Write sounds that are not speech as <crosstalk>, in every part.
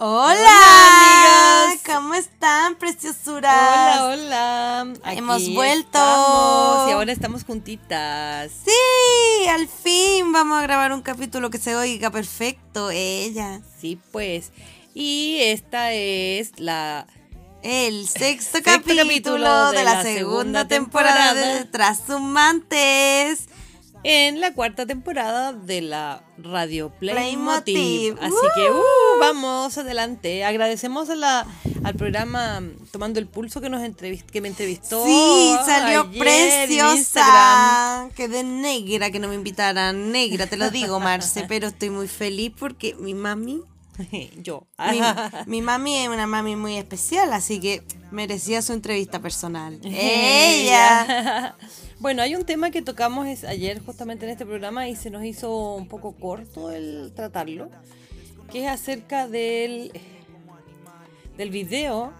Hola, amigas. ¿Cómo están, preciosuras? Hola, hola. Hemos vuelto. y ahora estamos juntitas. Sí, al fin vamos a grabar un capítulo que se oiga perfecto. Ella. Sí, pues. Y esta es la el sexto, capítulo, de, la, segunda, temporada, de Trasumantes en la cuarta temporada de la Radio Playmotiv. Así que uh, vamos adelante. Agradecemos a la, al programa Tomando el Pulso que nos que me entrevistó. Sí, salió preciosa. Quedé negra que no me invitaran. Negra, te lo digo, Marce, <laughs> pero estoy muy feliz porque mi mami <laughs> Yo. <laughs> Mi, mami es una mami muy especial, así que merecía su entrevista personal. <laughs> Ella. bueno, hay un tema que tocamos ayer justamente en este programa y se nos hizo un poco corto el tratarlo, que es acerca del, del video,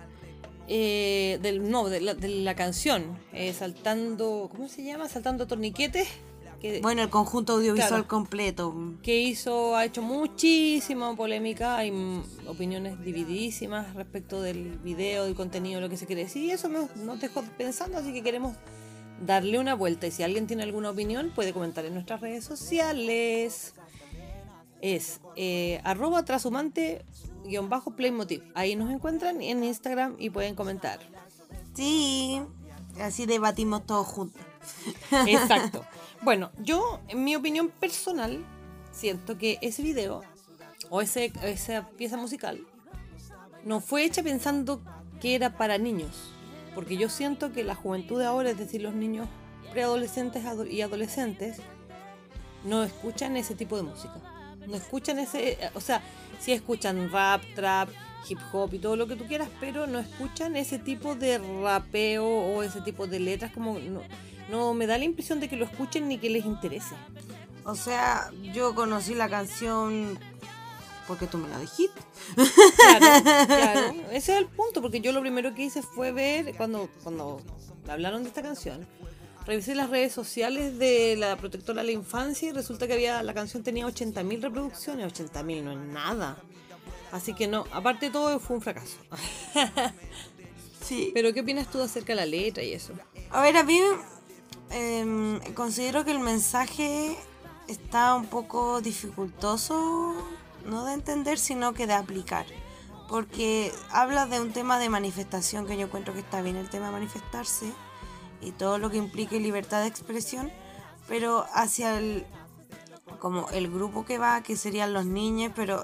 eh, del, no, de la, canción, eh, saltando, ¿cómo se llama? Saltando torniquetes bueno, el conjunto audiovisual completo. Que hizo, ha hecho muchísima polémica, hay opiniones divididísimas respecto del video, del contenido, lo que se quiere decir, y eso nos, nos dejó pensando, así que queremos darle una vuelta. Y si alguien tiene alguna opinión, puede comentar en nuestras redes sociales. Es eh, arroba trasumante guion bajo playmotiv. Ahí nos encuentran en Instagram y pueden comentar. Sí, así debatimos todos juntos. Exacto. <laughs> Bueno, yo, en mi opinión personal, siento que ese video o ese, esa pieza musical no fue hecha pensando que era para niños. Porque yo siento que la juventud de ahora, es decir, los niños preadolescentes y adolescentes, no escuchan ese tipo de música. No escuchan ese, o sea, sí escuchan rap, trap, hip hop y todo lo que tú quieras, pero no escuchan ese tipo de rapeo o ese tipo de letras como no me da la impresión de que lo escuchen ni que les interese. O sea, yo conocí la canción porque tú me la dijiste. Claro, claro. <laughs> Ese es el punto, porque yo lo primero que hice fue ver, cuando, cuando hablaron de esta canción, revisé las redes sociales de la protectora de la infancia y resulta que había la canción tenía 80.000 reproducciones. 80.000 no es nada. Así que no, aparte de todo fue un fracaso. <laughs> Sí. Pero ¿qué opinas tú acerca de la letra y eso? A ver, a mí Em, considero que el mensaje está un poco dificultoso, no de entender, sino que de aplicar. Porque habla de un tema de manifestación, que yo encuentro que está bien el tema de manifestarse y todo lo que implique libertad de expresión, pero hacia el, como el grupo que va, que serían los niños, pero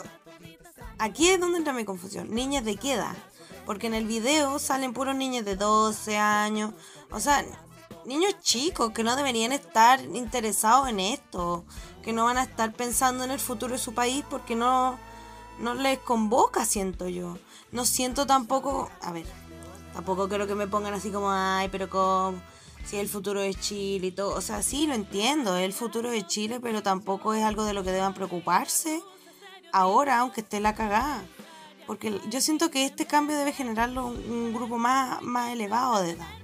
aquí es donde entra mi confusión. ¿Niñas de qué edad? Porque en el video salen puros niños de 12 años. O sea, niños chicos que no deberían estar interesados en esto, que no van a estar pensando en el futuro de su país porque no, no les convoca, siento yo. No siento tampoco, a ver, tampoco quiero que me pongan así como, ay, pero como, si el futuro de Chile y todo. O sea, sí, lo entiendo, es el futuro de Chile, pero tampoco es algo de lo que deban preocuparse ahora, aunque esté la cagada. Porque yo siento que este cambio debe generarlo un, un grupo más, más elevado de edad.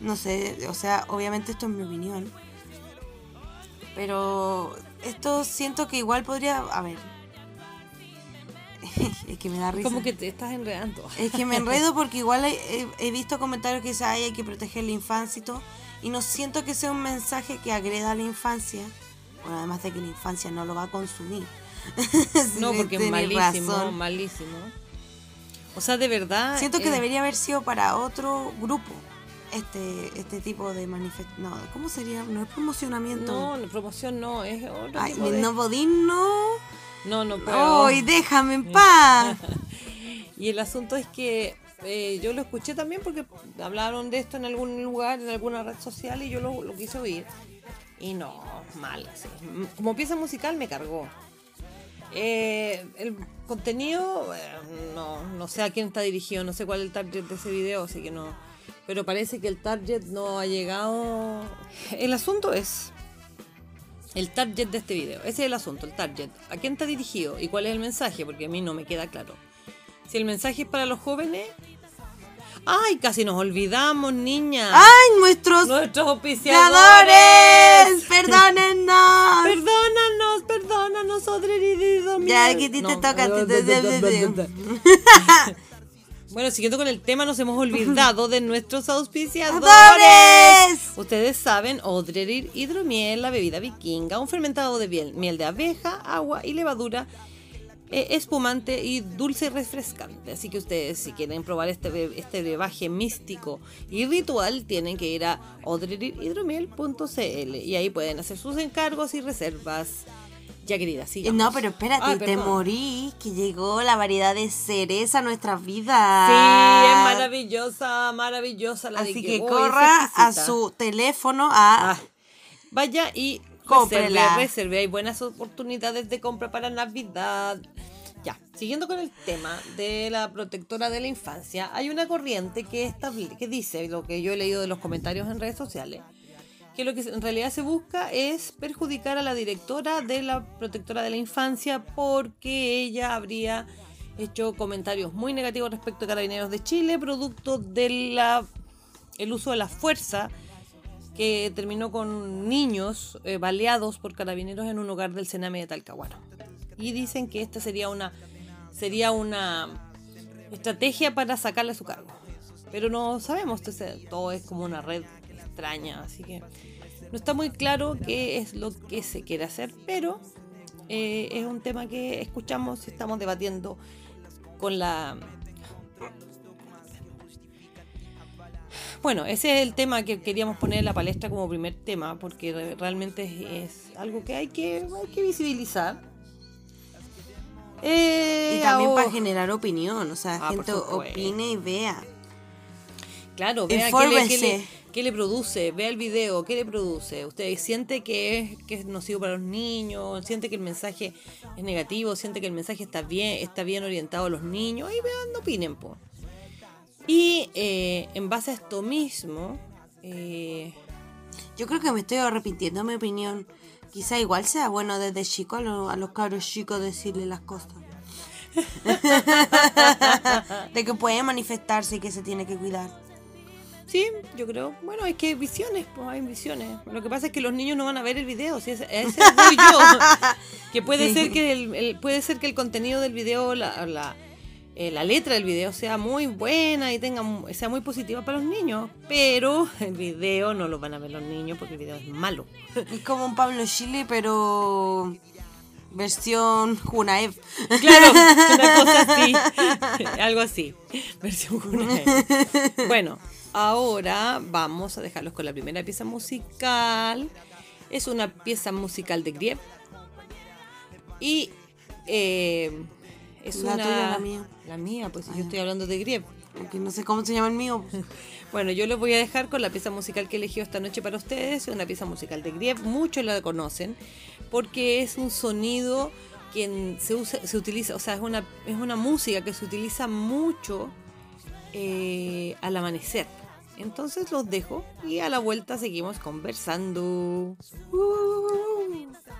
No sé, o sea, obviamente esto es mi opinión. Pero esto siento que igual podría. A ver. <laughs> es que me da risa. Como que te estás enredando. es que me enredo <laughs> porque igual he, visto comentarios que dicen, ay, hay que proteger la infancia y todo. Y no siento que sea un mensaje que agreda a la infancia. Bueno, además de que la infancia no lo va a consumir. <laughs> no, porque es malísimo, malísimo. O sea, de verdad. Siento que eh, debería haber sido para otro grupo este este tipo de manifestación. No, ¿cómo sería? No es promocionamiento. No, promoción no, es otro Ay, no podín, no. No, no puedo. ¡Ay, déjame en paz! <laughs> y el asunto es que eh, yo lo escuché también porque hablaron de esto en algún lugar, en alguna red social, y yo lo, lo quise oír. Y no, mal, así. Como pieza musical me cargó. Eh, el contenido, eh, no, no sé a quién está dirigido, no sé cuál es el target de ese video, así que no pero parece que el target no ha llegado. El asunto es el target de este video. Ese es el asunto, el target. ¿A quién está dirigido y cuál es el mensaje? Porque a mí no me queda claro. Si el mensaje es para los jóvenes. Ay, casi nos olvidamos, niña. ¡Ay, nuestros Nuestros auspiciadores! ¡Perdónennos! <laughs> Perdónanos, perdónanos, Odreridido. Ya, aquí te toca, <laughs> Bueno, siguiendo con el tema, nos hemos <laughs> olvidado de nuestros auspiciadores. ¡Adores! Ustedes saben, Odrerir Hidromiel, la bebida vikinga, un fermentado de miel, miel de abeja, agua y levadura, eh, espumante y dulce y refrescante. Así que ustedes, si quieren probar este, este brebaje místico y ritual, tienen que ir a odrerirhidromiel.cl y ahí pueden hacer sus encargos y reservas. Ya, querida, sigamos. No, pero espérate, Ay, te perdón. morí, que llegó la variedad de cereza a nuestras vidas. Sí, es maravillosa, maravillosa la de Así que, que corra a su teléfono a... Ah, vaya y reserve, reserve. Hay buenas oportunidades de compra para Navidad. Ya, siguiendo con el tema de la protectora de la infancia, hay una corriente que, estable- que dice, lo que yo he leído de los comentarios en redes sociales, que lo que en realidad se busca es perjudicar a la directora de la protectora de la infancia porque ella habría hecho comentarios muy negativos respecto a Carabineros de Chile, producto del el uso de la fuerza que terminó con niños eh, baleados por carabineros en un hogar del Sename de Talcahuano. Y dicen que esta sería una sería una estrategia para sacarle su cargo. Pero no sabemos, todo es como una red extraña, así que no está muy claro qué es lo que se quiere hacer, pero eh, es un tema que escuchamos y estamos debatiendo con la Bueno, ese es el tema que queríamos poner en la palestra como primer tema, porque re- realmente es, es algo que hay que, hay que visibilizar. Eh, Y también ahora- para generar opinión, o sea, Ah, gente opine y vea. Claro, vea qué le, qué, Infórmese. le, qué le produce, vea el video, qué le produce. Usted siente que es, que es nocivo para los niños, siente que el mensaje es negativo, siente que el mensaje está bien, está bien orientado a los niños, y vean, opinen, po. Y eh, en base a esto mismo, eh, Yo creo que me estoy arrepintiendo mi opinión. Quizá igual sea bueno desde chico a, lo- a los cabros chicos decirle las cosas. <laughs> <laughs> de que puede manifestarse y que se tiene que cuidar. Sí, yo creo. Bueno, es que hay visiones, pues hay visiones. Lo que pasa es que los niños no van a ver el video, si ese, ese soy yo. <laughs> que puede Sí. ser que el, el- puede ser que el contenido del video, la, la, eh, la letra del video sea muy buena y tenga sea muy positiva para los niños, pero el video no lo van a ver los niños porque el video es malo. Es como un Pablo Chile, pero versión Junaev. Claro, una cosa así. <laughs> <laughs> Algo así. Versión Junae. Bueno, ahora vamos a dejarlos con la primera pieza musical. Es una pieza musical de Griep. Y eh, es La una. tuya, la mía. La mía, pues yo estoy hablando de Griep. Aunque no sé cómo se llama el mío. <laughs> Bueno, yo les voy a dejar con la pieza musical que eligió esta noche para ustedes. Es una pieza musical de Griep. Muchos la conocen porque es un sonido que se, usa, se utiliza, o sea, es una, es una música que se utiliza mucho eh, al amanecer. Entonces los dejo y a la vuelta seguimos conversando. Thank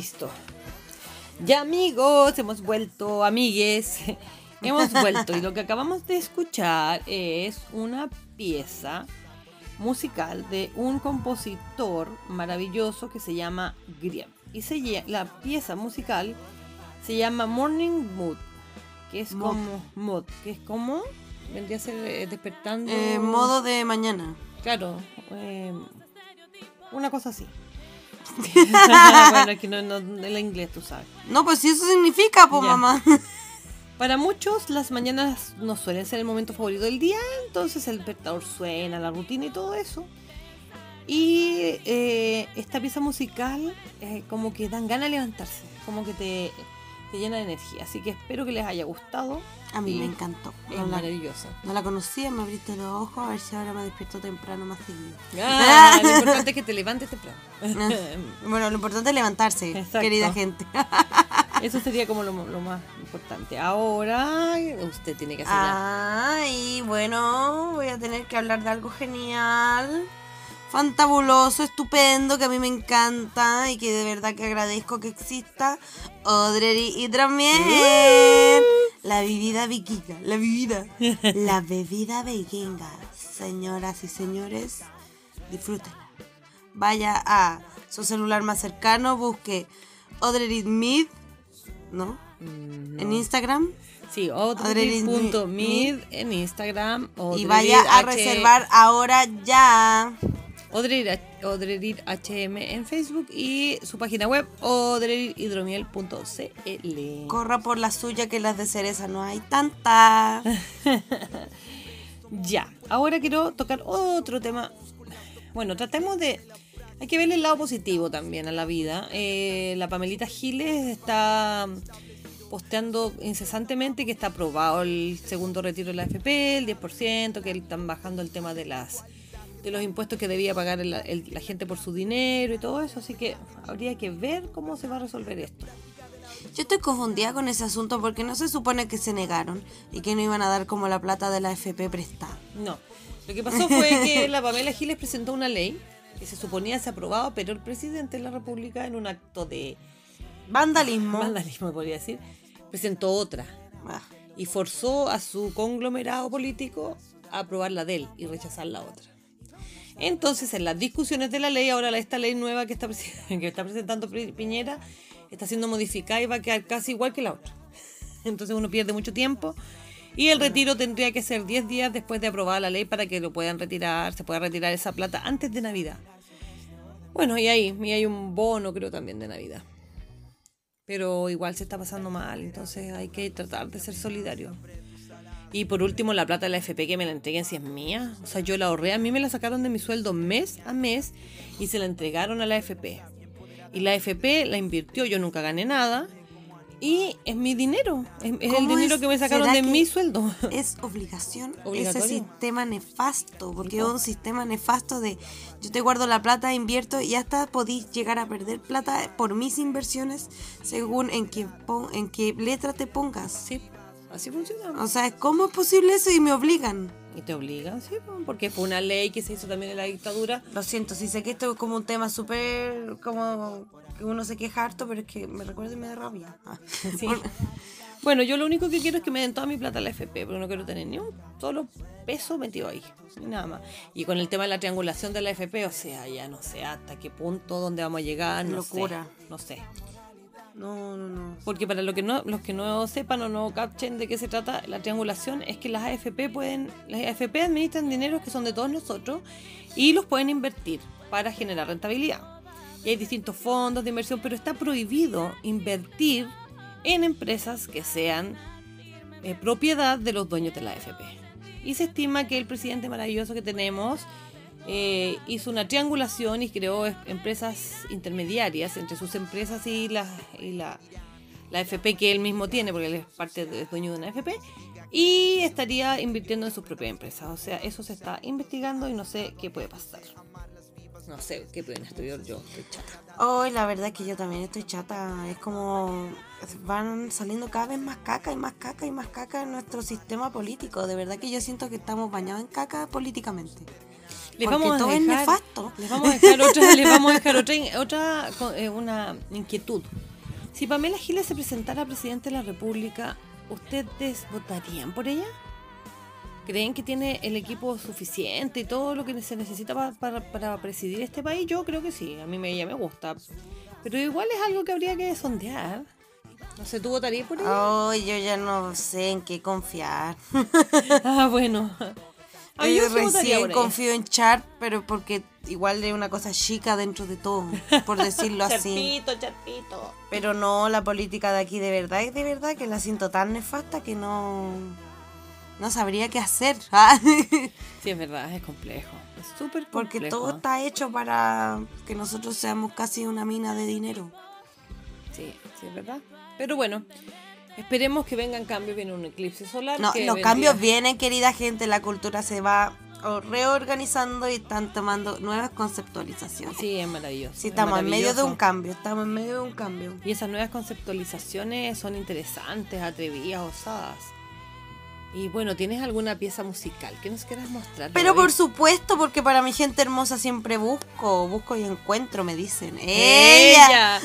Listo. Ya amigos, hemos vuelto, amigues. <laughs> hemos vuelto y lo que acabamos de escuchar es una pieza musical de un compositor maravilloso que se llama Grimm. Y se, la pieza musical se llama Morning Mood, que es como mood, que es como vendría a ser eh, despertando Eh, modo de mañana. Claro, eh, una cosa así. <laughs> bueno, que no, no, el inglés, tú sabes. No, pues si eso significa, pues mamá. <laughs> Para muchos, las mañanas no suelen ser el momento favorito del día, entonces el despertador suena, la rutina y todo eso. Y eh, esta pieza musical, eh, como que dan ganas de levantarse, como que te, te llena de energía. Así que espero que les haya gustado. A mí me encantó. Es No la, maravillosa. no la conocía, me abriste los ojos, a ver si ahora me despierto temprano más seguido. Ah, lo <laughs> importante es que te levantes temprano. Bueno, lo importante es levantarse, Exacto. querida gente. <laughs> Eso sería como lo, lo más importante. Ahora usted tiene que hacer la- Ay, bueno, voy a tener que hablar de algo genial, fantabuloso, estupendo, que a mí me encanta y que de verdad que agradezco que exista. Odrery y también la bebida vikinga, la bebida, <laughs> la bebida vikinga. Señoras y señores, disfrútenla. Vaya a su celular más cercano, busque Odrery Mid, ¿no? Mm, En. Instagram. Sí, odrerid.mid en Instagram. Y vaya a H- reservar ahora ya. Odrerid HM en Facebook y su página web odreridhidromiel.cl. Corra por la suya que las de cereza no hay tanta. <laughs> Ya, ahora quiero tocar otro tema. Bueno, tratemos de... Hay que verle el lado positivo también a la vida. Eh, la Pamelita Giles está posteando incesantemente que está aprobado el segundo retiro de la AFP, el 10%, que están bajando el tema de las de los impuestos que debía pagar el- el- la gente por su dinero y todo eso, así que habría que ver cómo se va a resolver esto. Yo estoy confundida con ese asunto porque no se supone que se negaron y que no iban a dar como la plata de la FP prestada. No, lo que pasó fue que la Pamela Giles presentó una ley que se suponía se aprobaba, pero el presidente de la República en un acto de Vandalismo. vandalismo, podría decir, presentó otra Ah, y forzó a su conglomerado político a aprobar la de él y rechazar la otra. Entonces, en las discusiones de la ley, ahora esta ley nueva que está, <laughs> que está presentando Piñera está siendo modificada y va a quedar casi igual que la otra. <laughs> Entonces uno pierde mucho tiempo y el retiro tendría que ser 10 días después de aprobada la ley para que lo puedan retirar, se pueda retirar esa plata antes de Navidad. Bueno, y ahí, y hay un bono creo también de Navidad. Pero igual se está pasando mal, entonces hay que tratar de ser solidario. Y por último, la plata de la FP que me la entreguen si es mía. O sea, yo la ahorré, a mí me la sacaron de mi sueldo mes a mes y se la entregaron a la FP. Y la FP la invirtió, yo nunca gané nada. Y es mi dinero, es, es el ¿Cómo dinero es? que me sacaron ¿Será de mi sueldo. Es obligación ese sistema nefasto, porque es un sistema nefasto de yo te guardo la plata, invierto y hasta podís llegar a perder plata por mis inversiones según en qué, pon- en qué letra te pongas. Sí, así funciona. O sea, ¿cómo es posible eso y me obligan? Y te obligan, sí, porque fue una ley que se hizo también en la dictadura. Lo siento, sí sé que esto es como un tema súper, como que uno se queja harto, pero es que me recuerda y me da rabia. Ah. <laughs> Sí. Por- Bueno, yo lo único que quiero es que me den toda mi plata a la FP, porque no quiero tener ni un solo peso metido ahí, ni nada más. Y con el tema de la triangulación de la FP, o sea, ya no sé hasta qué punto, dónde vamos a llegar, no Locura. sé. No sé. No, no, no. Porque para lo que no, los que no sepan o no capchen de qué se trata, la triangulación es que las AFP pueden, las AFP administran dineros que son de todos nosotros y los pueden invertir para generar rentabilidad. Y hay distintos fondos de inversión, pero está prohibido invertir en empresas que sean eh, propiedad de los dueños de la AFP. Y se estima que el presidente maravilloso que tenemos eh, hizo una triangulación y creó es- empresas intermediarias entre sus empresas y la, y la, AFP que él mismo tiene, porque él es parte de, dueño de una AFP, y estaría invirtiendo en sus propias empresas. O sea, eso se está investigando y no sé qué puede pasar. No sé qué pueden estudiar yo, estoy chata. Hoy la verdad es que yo también estoy chata. Es como van saliendo cada vez más caca y más caca y más caca en nuestro sistema político. De verdad que yo siento que estamos bañados en caca políticamente. Les porque vamos, a todo es dejar, nefasto. les vamos a dejar otra, les vamos a dejar otra, in- <laughs> otra co- eh, una inquietud. Si Pamela Giles se presentara a presidente de la República, ¿ustedes votarían por ella? ¿Creen que tiene el equipo suficiente y todo lo que se necesita pa- para, para presidir este país? Yo creo que sí, a mí me, ella me gusta. Pero igual es algo que habría que sondear. No sé, ¿tú votarías por ella? Ay, yo ya no sé en qué confiar. <laughs> Ah, bueno. Ah, yo yo recién confío en Char, pero porque igual es una cosa chica dentro de todo, por decirlo <laughs> así. Charpito, charpito. Pero no, la política de aquí de verdad es de verdad que la siento tan nefasta que no, no sabría qué hacer. <laughs> Sí, es verdad, es complejo. Es súper complejo. Porque todo está hecho para que nosotros seamos casi una mina de dinero. Sí, sí, es verdad. Pero bueno, esperemos que vengan cambios. Viene un eclipse solar. No, que los vendría- cambios vienen, querida gente, la cultura se va reorganizando y están tomando nuevas conceptualizaciones. Sí, es maravilloso. Sí, es estamos en medio de un cambio, estamos en medio de un cambio. Y esas nuevas conceptualizaciones son interesantes, atrevidas, osadas. Y bueno, ¿tienes alguna pieza musical que nos quieras mostrar? Pero por supuesto, porque para mi gente hermosa siempre busco, busco y encuentro, me dicen. ¡Ella! ¡Ella!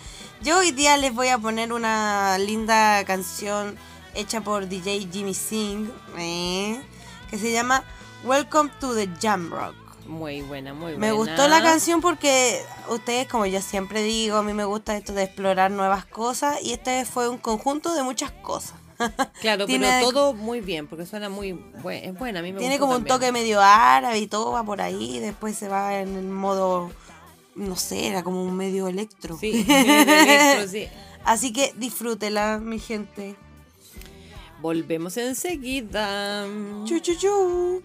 <laughs> Yo hoy día les voy a poner una linda canción hecha por DJ Jimmy Singh, ¿eh? que se llama Welcome to the Jam Rock. Muy buena, muy buena. Me gustó la canción porque ustedes, como yo siempre digo, a mí me gusta esto de explorar nuevas cosas y este fue un conjunto de muchas cosas. <laughs> Claro, Tiene- pero todo muy bien, porque suena muy buena. Es buena, a mí me Tiene como un toque medio árabe y todo va por ahí, después se va en el modo, no sé, era como un medio electro. Sí, electro, sí. <laughs> Así que disfrútela, mi gente. Volvemos enseguida. Chu, chu, chu.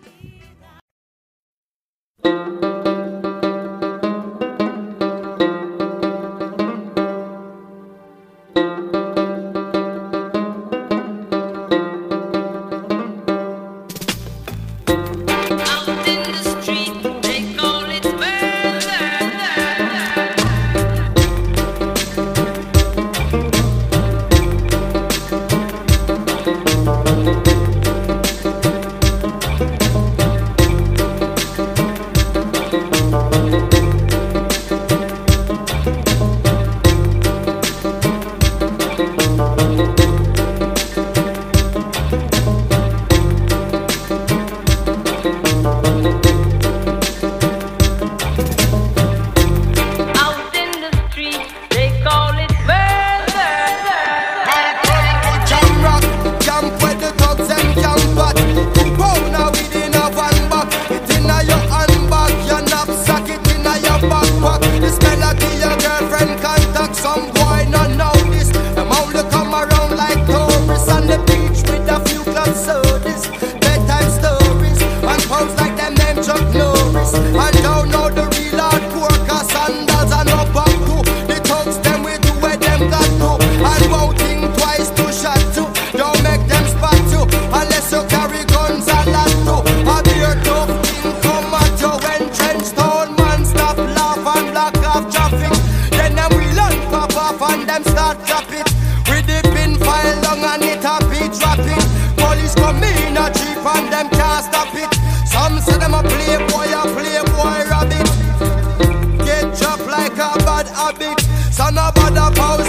Of a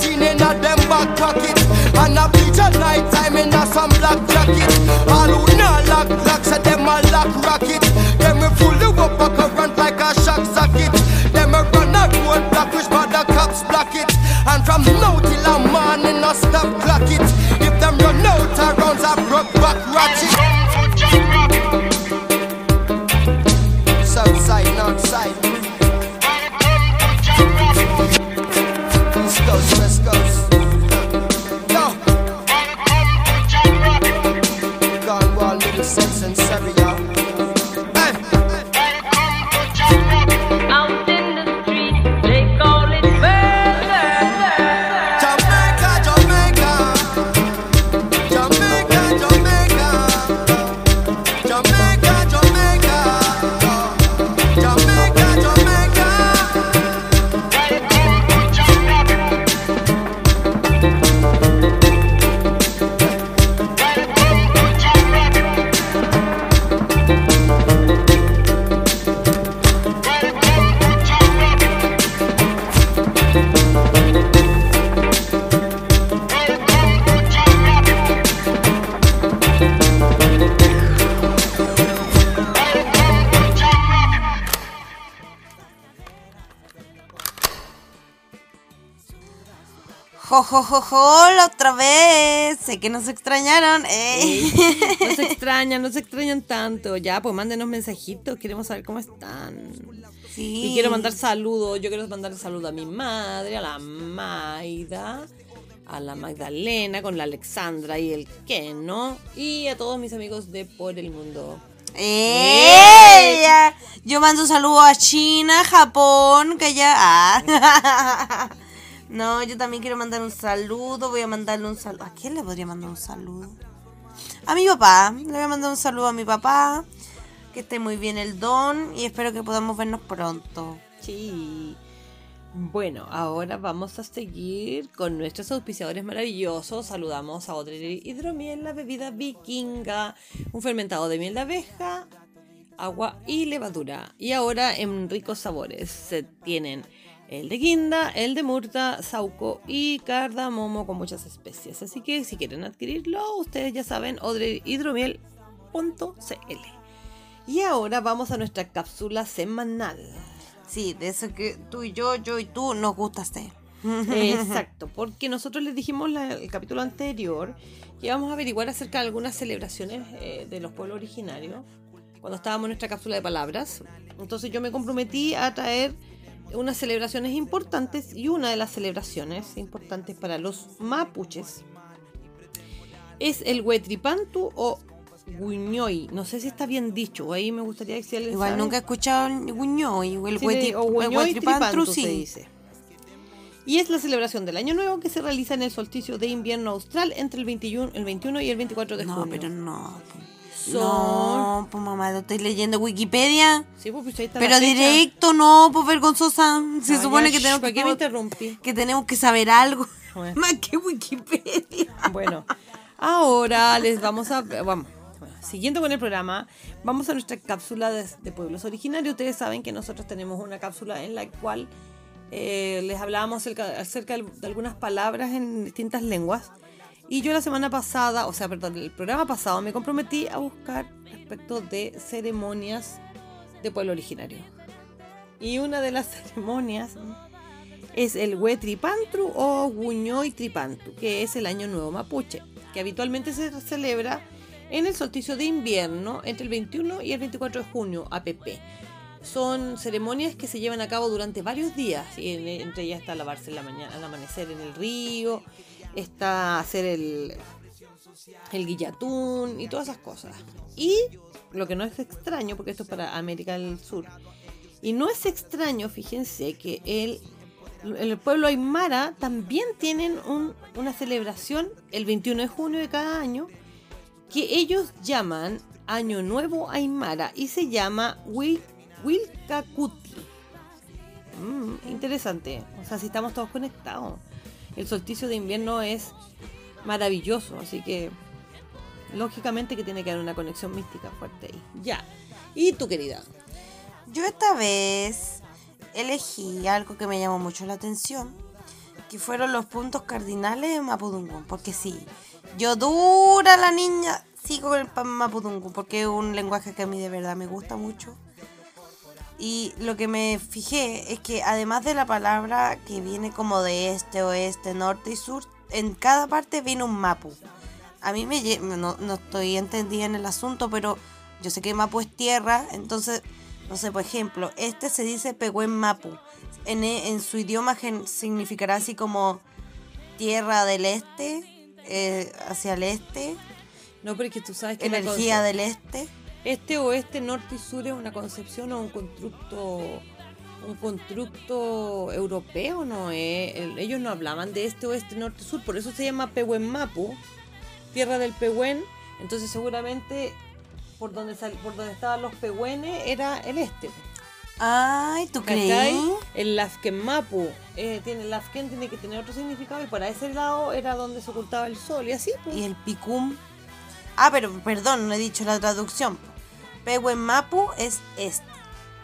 magazine in them back pocket. And a bleach night time Jo, jo, jo, jo, la otra vez. Sé que nos extrañaron. eh. No se <laughs> extrañan, no se extrañan tanto. Ya, pues mándenos mensajitos, queremos saber cómo están. Sí. Y quiero mandar saludos. Yo quiero mandar saludos a mi madre, a la Maida, a la Magdalena, con la Alexandra y el Keno. Y a todos mis amigos de por el mundo. ¡Ella! Yo mando saludos a China, Japón, que ya. Ah. <laughs> No, yo también quiero mandar un saludo. Voy a mandarle un saludo. ¿A quién le podría mandar un saludo? A mi papá. Le voy a mandar un saludo a mi papá. Que esté muy bien el don. Y espero que podamos vernos pronto. Sí. Bueno, ahora vamos a seguir con nuestros auspiciadores maravillosos. Saludamos a Audrey Hidromiel, la bebida vikinga, un fermentado de miel de abeja, agua y levadura. Y ahora en ricos sabores se tienen el de guinda, el de murta, sauco y cardamomo con muchas especias. Así que si quieren adquirirlo, ustedes ya saben, odrehidromiel.cl. Y ahora vamos a nuestra cápsula semanal. Sí, de eso que tú y yo, yo y tú nos gustaste. Exacto, porque nosotros les dijimos la- el capítulo anterior que íbamos a averiguar acerca de algunas celebraciones eh, de los pueblos originarios cuando estábamos en nuestra cápsula de palabras. Entonces yo me comprometí a traer unas celebraciones importantes y una de las celebraciones importantes para los mapuches es el Huetripantu o Guñoy. No sé si está bien dicho, ahí me gustaría que si alguien Igual sabe. nunca he escuchado el guñoy o el Sí, huetri- de- o el Guñoy huetripantru, Tripantu sí. se dice. Y es la celebración del Año Nuevo que se realiza en el solsticio de invierno austral entre el 21, el 21 y el 24 de No, junio. pero no. No, pues mamá, lo estoy leyendo Wikipedia. Sí, pues, ahí está Pero la fecha. directo, no, pues vergonzosa. Se supone ya, que tenemos ¿para que, qué me interrumpí? que tenemos que saber algo. Bueno. <laughs> Más que Wikipedia. Bueno, ahora les vamos a... Vamos. bueno, Siguiendo con el programa, vamos a nuestra cápsula de, de pueblos originarios. Ustedes saben que nosotros tenemos una cápsula en la cual eh, les hablábamos acerca, acerca de algunas palabras en distintas lenguas. Y yo la semana pasada, o sea, perdón, el programa pasado me comprometí a buscar respecto de ceremonias de pueblo originario. Y una de las <laughs> ceremonias es el Huetripantru o Guñoy Tripantu, que es el Año Nuevo Mapuche, que habitualmente se celebra en el solsticio de invierno entre el 21 y el 24 de junio, APP. Son ceremonias que se llevan a cabo durante varios días, y en- entre ellas está lavarse al amanecer en el río, está hacer el, el guillatún y todas esas cosas. Y lo que no es extraño, porque esto es para América del Sur, y no es extraño, fíjense, que el, el pueblo aymara también tienen un- una celebración el 21 de junio de cada año que ellos llaman Año Nuevo Aymara y se llama Wil-. Mm, interesante, o sea, si estamos todos conectados. El solsticio de invierno es maravilloso, así que lógicamente que tiene que haber una conexión mística fuerte ahí. Ya. ¿Y tu querida? Yo esta vez elegí algo que me llamó mucho la atención, que fueron los puntos cardinales de Mapudungun, porque sí, yo dura la niña, sigo con el Mapudungun, porque es un lenguaje que a mí de verdad me gusta mucho. Y lo que me fijé es que además de la palabra que viene como de este, oeste, norte y sur, en cada parte viene un mapu. A mí me no, no estoy entendida en el asunto, pero yo sé que mapu es tierra, entonces, no sé, por ejemplo, este se dice Pehuen Mapu. En, e- en su idioma gen- significará así como tierra del este, eh, hacia el este, No, porque tú sabes que energía del este. Este oeste, norte y sur es una concepción o un constructo un constructo europeo, ¿no? es? El- ellos no hablaban de este oeste, norte y sur, por eso se llama Pehuen Mapu, tierra del Pehuen. Entonces seguramente por donde sal- por donde estaban los pehuenes era el este. Ay, ¿tú crees? El Lafken Mapu eh, tiene el Lafken tiene que tener otro significado y para ese lado era donde se ocultaba el sol y así pues. Y el picum. Ah, pero perdón, no he dicho la traducción. Pehuen Mapu es este.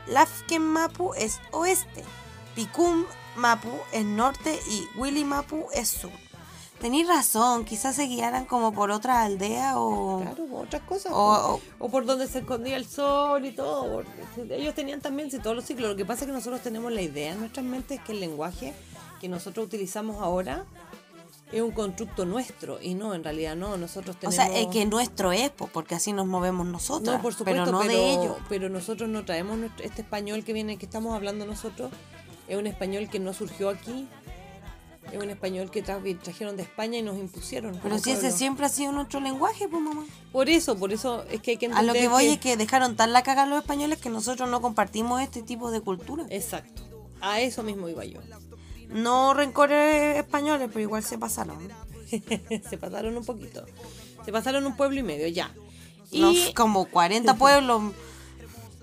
Lafken Mapu es oeste. Picum Mapu es norte y Willy Mapu es sur. Tenéis razón, quizás se guiaran como por otra aldea o... Claro, otras cosas. O-. O, por donde se escondía el sol y todo. Ellos tenían también sí, todos los ciclos. Lo que pasa es que nosotros tenemos la idea en nuestras mentes que el lenguaje que nosotros utilizamos ahora es un constructo nuestro y no, en realidad no, nosotros O tenemos... sea, es que nuestro es, po, porque así nos movemos nosotros. No, por supuesto, pero no de ellos. pero nosotros no traemos nuestro- este español que viene, que estamos hablando nosotros, es un español que no surgió aquí, es un español que tra- trajeron de España y nos impusieron. Pero si ese siempre ha sido nuestro lenguaje, pues mamá. Por eso, por eso es que hay que A entender lo que voy es que dejaron tan la caga los españoles que nosotros no compartimos este tipo de cultura. Exacto, a eso mismo iba yo. No rencores españoles, pero igual se pasaron. <laughs> Se pasaron un poquito, se pasaron un pueblo y medio, ya. Y No, como 40 <laughs> pueblos.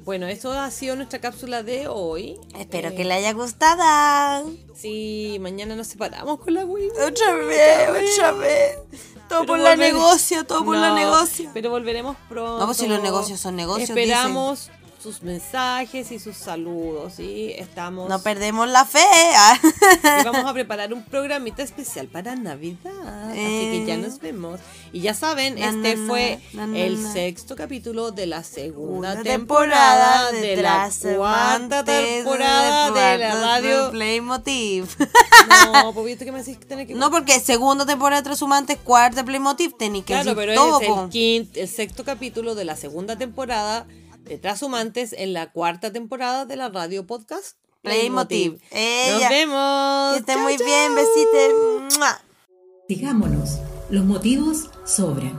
bueno, eso ha sido nuestra cápsula de hoy. Espero Eh, que le haya gustado. Sí, mañana nos separamos con la Wii. Otra vez, otra vez. Todo Pero por la volver- negocio, todo por la No, negocio. Pero volveremos pronto. No, pues si los negocios son negocios, Esperamos sus mensajes y sus saludos. ¿sí? Estamos. No perdemos la fe. ah. y <laughs> vamos a preparar un programita especial para Navidad. Así que ya Eh. nos vemos. Y ya saben, Na, este na, fue na, el sexto capítulo de la segunda temporada, de la cuarta temporada de la radio. Playmotiv. No, <laughs> viste que me decís que tenés que. No, porque segunda temporada de Transhumantes, cuarta Playmotiv, tenéis que Claro, decir pero todo. es po. el, quinto, el sexto capítulo de la segunda temporada de Transhumantes en la cuarta temporada de la radio podcast Playmotiv. Nos Ella. vemos. Que estén muy chao. bien, besitos. ¡Mua! Sigámonos, los motivos sobran.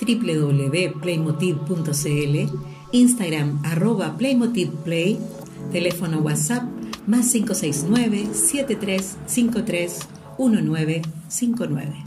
www.playmotiv.cl, Instagram arroba playmotivplay, teléfono WhatsApp más 569 7353 1959.